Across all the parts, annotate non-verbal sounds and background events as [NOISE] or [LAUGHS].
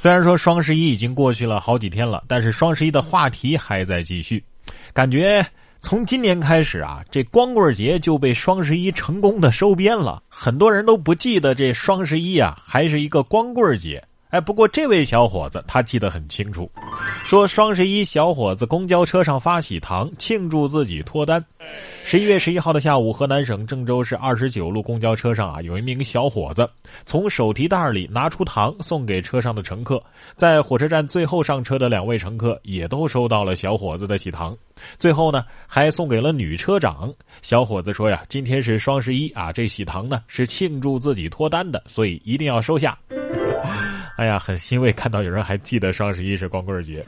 虽然说双十一已经过去了好几天了，但是双十一的话题还在继续。感觉从今年开始啊，这光棍节就被双十一成功的收编了，很多人都不记得这双十一啊还是一个光棍节。哎，不过这位小伙子他记得很清楚，说双十一小伙子公交车上发喜糖庆祝自己脱单。十一月十一号的下午，河南省郑州市二十九路公交车上啊，有一名小伙子从手提袋里拿出糖送给车上的乘客，在火车站最后上车的两位乘客也都收到了小伙子的喜糖，最后呢还送给了女车长。小伙子说呀，今天是双十一啊，这喜糖呢是庆祝自己脱单的，所以一定要收下。哎呀，很欣慰看到有人还记得双十一是光棍节。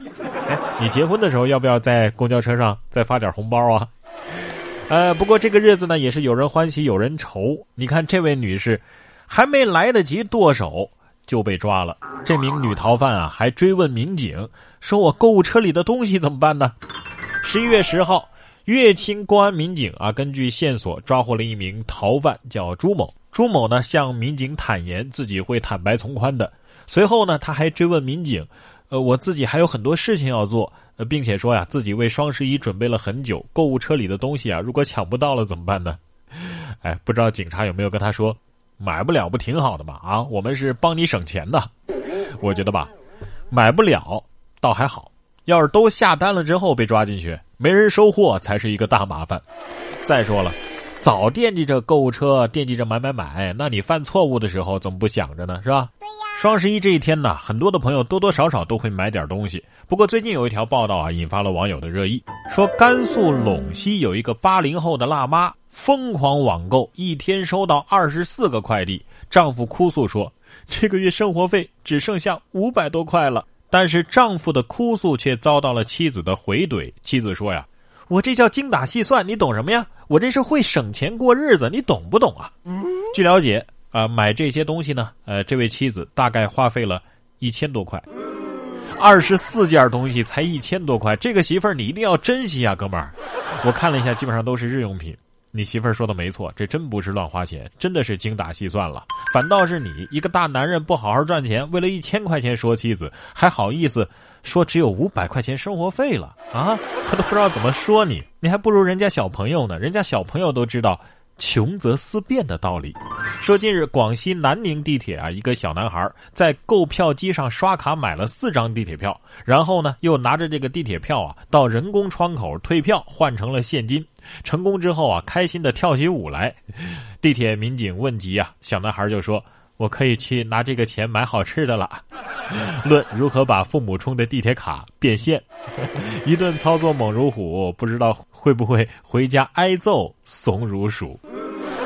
哎，你结婚的时候要不要在公交车上再发点红包啊？呃，不过这个日子呢，也是有人欢喜有人愁。你看这位女士，还没来得及剁手就被抓了。这名女逃犯啊，还追问民警说：“我购物车里的东西怎么办呢？”十一月十号，乐清公安民警啊，根据线索抓获了一名逃犯，叫朱某。朱某呢向民警坦言自己会坦白从宽的。随后呢，他还追问民警：“呃，我自己还有很多事情要做，呃，并且说呀，自己为双十一准备了很久，购物车里的东西啊，如果抢不到了怎么办呢？” [LAUGHS] 哎，不知道警察有没有跟他说：“买不了不挺好的吗？啊，我们是帮你省钱的。”我觉得吧，买不了倒还好，要是都下单了之后被抓进去，没人收货才是一个大麻烦。再说了，早惦记着购物车，惦记着买买买，那你犯错误的时候怎么不想着呢？是吧？对呀。双十一这一天呢，很多的朋友多多少少都会买点东西。不过最近有一条报道啊，引发了网友的热议，说甘肃陇西有一个八零后的辣妈疯狂网购，一天收到二十四个快递，丈夫哭诉说，这个月生活费只剩下五百多块了。但是丈夫的哭诉却遭到了妻子的回怼，妻子说呀，我这叫精打细算，你懂什么呀？我这是会省钱过日子，你懂不懂啊？据了解。啊，买这些东西呢？呃，这位妻子大概花费了一千多块，二十四件东西才一千多块，这个媳妇儿你一定要珍惜啊，哥们儿！我看了一下，基本上都是日用品。你媳妇儿说的没错，这真不是乱花钱，真的是精打细算了。反倒是你一个大男人不好好赚钱，为了一千块钱说妻子，还好意思说只有五百块钱生活费了啊？[LAUGHS] 他都不知道怎么说你，你还不如人家小朋友呢，人家小朋友都知道。穷则思变的道理。说近日广西南宁地铁啊，一个小男孩在购票机上刷卡买了四张地铁票，然后呢又拿着这个地铁票啊到人工窗口退票换成了现金。成功之后啊，开心的跳起舞来。地铁民警问及啊，小男孩就说：“我可以去拿这个钱买好吃的了。[LAUGHS] ”论如何把父母充的地铁卡变现，[LAUGHS] 一顿操作猛如虎，不知道会不会回家挨揍怂如鼠。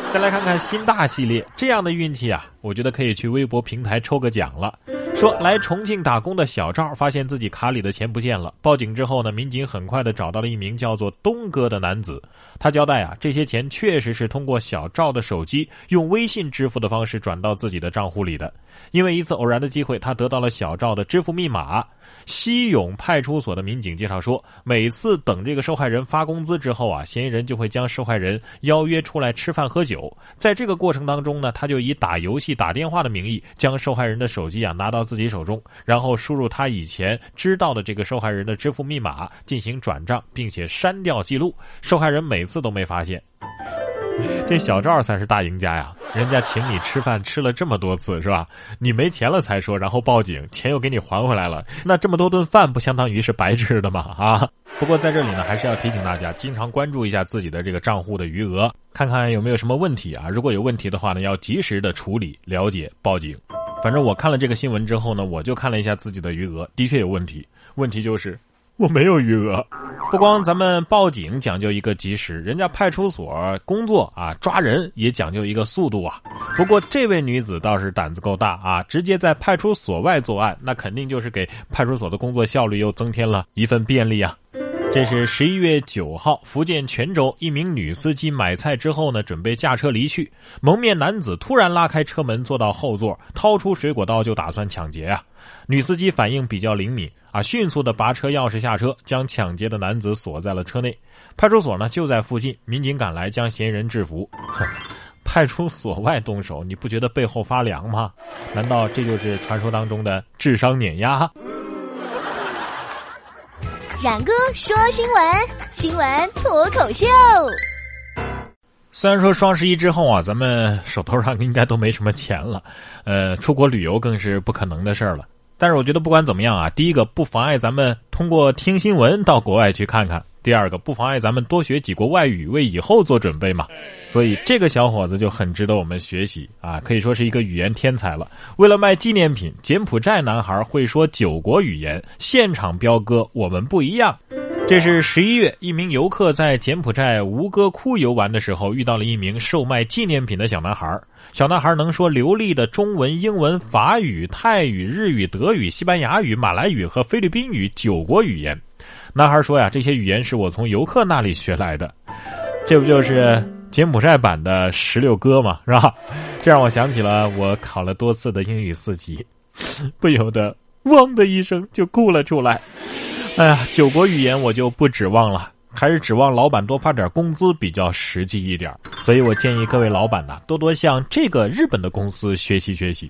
再来看看新大系列，这样的运气啊，我觉得可以去微博平台抽个奖了。说来重庆打工的小赵发现自己卡里的钱不见了，报警之后呢，民警很快的找到了一名叫做东哥的男子。他交代啊，这些钱确实是通过小赵的手机用微信支付的方式转到自己的账户里的。因为一次偶然的机会，他得到了小赵的支付密码。西永派出所的民警介绍说，每次等这个受害人发工资之后啊，嫌疑人就会将受害人邀约出来吃饭喝酒。在这个过程当中呢，他就以打游戏、打电话的名义，将受害人的手机啊拿到自己手中，然后输入他以前知道的这个受害人的支付密码进行转账，并且删掉记录。受害人每次都没发现。这小赵才是大赢家呀！人家请你吃饭吃了这么多次，是吧？你没钱了才说，然后报警，钱又给你还回来了，那这么多顿饭不相当于是白吃的吗？啊！不过在这里呢，还是要提醒大家，经常关注一下自己的这个账户的余额，看看有没有什么问题啊。如果有问题的话呢，要及时的处理、了解、报警。反正我看了这个新闻之后呢，我就看了一下自己的余额，的确有问题。问题就是我没有余额。不光咱们报警讲究一个及时，人家派出所工作啊，抓人也讲究一个速度啊。不过这位女子倒是胆子够大啊，直接在派出所外作案，那肯定就是给派出所的工作效率又增添了一份便利啊。这是十一月九号，福建泉州一名女司机买菜之后呢，准备驾车离去，蒙面男子突然拉开车门坐到后座，掏出水果刀就打算抢劫啊。女司机反应比较灵敏。啊！迅速的拔车钥匙下车，将抢劫的男子锁在了车内。派出所呢就在附近，民警赶来将嫌疑人制服。[LAUGHS] 派出所外动手，你不觉得背后发凉吗？难道这就是传说当中的智商碾压？冉哥说新闻，新闻脱口秀。虽然说双十一之后啊，咱们手头上应该都没什么钱了，呃，出国旅游更是不可能的事儿了。但是我觉得不管怎么样啊，第一个不妨碍咱们通过听新闻到国外去看看。第二个不妨碍咱们多学几国外语，为以后做准备嘛。所以这个小伙子就很值得我们学习啊，可以说是一个语言天才了。为了卖纪念品，柬埔寨男孩会说九国语言，现场飙歌，我们不一样。这是十一月，一名游客在柬埔寨吴哥窟游玩的时候，遇到了一名售卖纪念品的小男孩。小男孩能说流利的中文、英文、法语、泰语、日语、德语、西班牙语、马来语和菲律宾语九国语言。男孩说呀，这些语言是我从游客那里学来的，这不就是柬埔寨版的十六哥吗？是吧？这让我想起了我考了多次的英语四级，[LAUGHS] 不由得汪的一声就哭了出来。哎呀，九国语言我就不指望了，还是指望老板多发点工资比较实际一点。所以我建议各位老板呐，多多向这个日本的公司学习学习。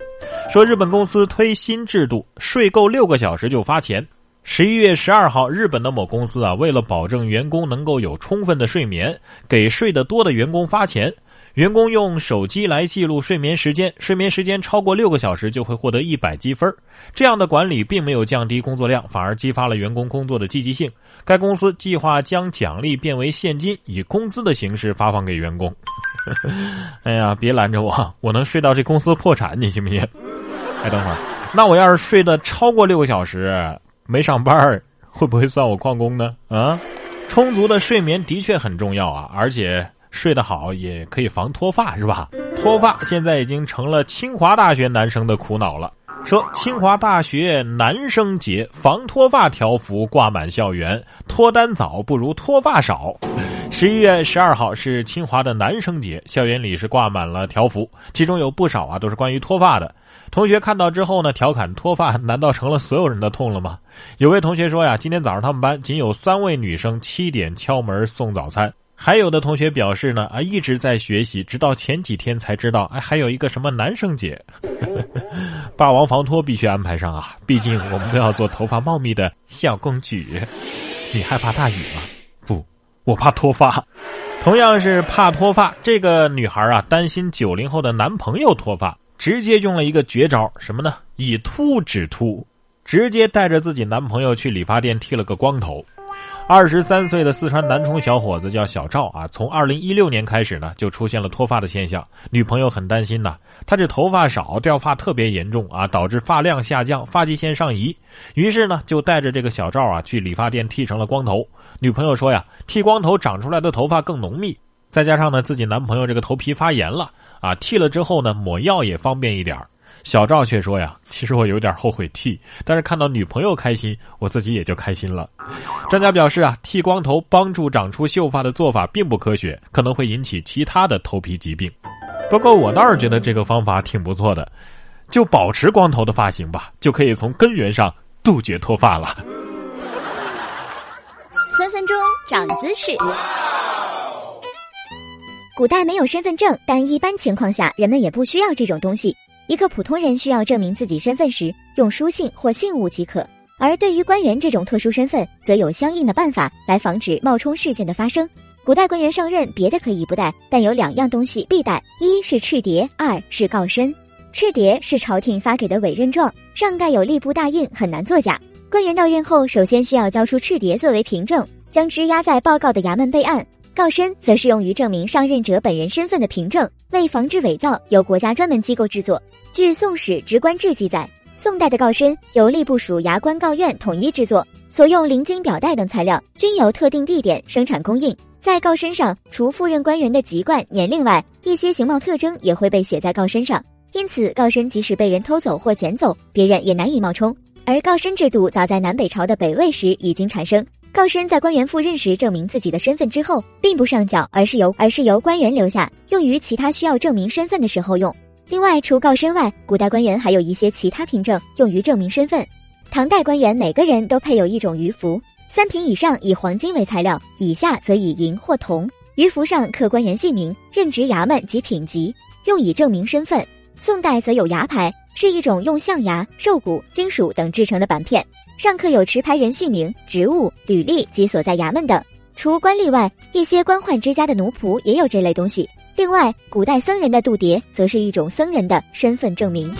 说日本公司推新制度，睡够六个小时就发钱。十一月十二号，日本的某公司啊，为了保证员工能够有充分的睡眠，给睡得多的员工发钱。员工用手机来记录睡眠时间，睡眠时间超过六个小时就会获得一百积分。这样的管理并没有降低工作量，反而激发了员工工作的积极性。该公司计划将奖励变为现金，以工资的形式发放给员工。[LAUGHS] 哎呀，别拦着我，我能睡到这公司破产，你信不信？哎，等会儿，那我要是睡得超过六个小时？没上班会不会算我旷工呢？啊，充足的睡眠的确很重要啊，而且睡得好也可以防脱发，是吧？脱发现在已经成了清华大学男生的苦恼了。说清华大学男生节防脱发条幅挂满校园，脱单早不如脱发少。[LAUGHS] 十一月十二号是清华的男生节，校园里是挂满了条幅，其中有不少啊都是关于脱发的。同学看到之后呢，调侃脱发难道成了所有人的痛了吗？有位同学说呀，今天早上他们班仅有三位女生七点敲门送早餐。还有的同学表示呢，啊一直在学习，直到前几天才知道，哎还有一个什么男生节，[LAUGHS] 霸王防脱必须安排上啊！毕竟我们都要做头发茂密的小公举。你害怕大雨吗？不，我怕脱发。同样是怕脱发，这个女孩啊担心九零后的男朋友脱发。直接用了一个绝招，什么呢？以秃止秃，直接带着自己男朋友去理发店剃了个光头。二十三岁的四川南充小伙子叫小赵啊，从二零一六年开始呢，就出现了脱发的现象。女朋友很担心呐，他这头发少，掉发特别严重啊，导致发量下降，发际线上移。于是呢，就带着这个小赵啊去理发店剃成了光头。女朋友说呀，剃光头长出来的头发更浓密，再加上呢，自己男朋友这个头皮发炎了。啊，剃了之后呢，抹药也方便一点小赵却说呀，其实我有点后悔剃，但是看到女朋友开心，我自己也就开心了。专家表示啊，剃光头帮助长出秀发的做法并不科学，可能会引起其他的头皮疾病。不过我倒是觉得这个方法挺不错的，就保持光头的发型吧，就可以从根源上杜绝脱发了。分分钟长姿势。古代没有身份证，但一般情况下，人们也不需要这种东西。一个普通人需要证明自己身份时，用书信或信物即可；而对于官员这种特殊身份，则有相应的办法来防止冒充事件的发生。古代官员上任，别的可以不带，但有两样东西必带：一是赤牒，二是告身。赤牒是朝廷发给的委任状，上盖有吏部大印，很难作假。官员到任后，首先需要交出赤牒作为凭证，将之压在报告的衙门备案。告身则是用于证明上任者本人身份的凭证，为防止伪造，由国家专门机构制作。据《宋史职官志》记载，宋代的告身由吏部属衙官告院统一制作，所用绫金表带等材料均由特定地点生产供应。在告身上，除赴任官员的籍贯、年龄外，一些形貌特征也会被写在告身上。因此，告身即使被人偷走或捡走，别人也难以冒充。而告身制度早在南北朝的北魏时已经产生。告身在官员赴任时证明自己的身份之后，并不上缴，而是由而是由官员留下，用于其他需要证明身份的时候用。另外，除告身外，古代官员还有一些其他凭证用于证明身份。唐代官员每个人都配有一种鱼符，三品以上以黄金为材料，以下则以银或铜。鱼符上刻官员姓名、任职衙门及品级，用以证明身份。宋代则有牙牌，是一种用象牙、兽骨、金属等制成的板片，上刻有持牌人姓名、职务、履历及所在衙门等。除官吏外，一些官宦之家的奴仆也有这类东西。另外，古代僧人的度牒则是一种僧人的身份证明。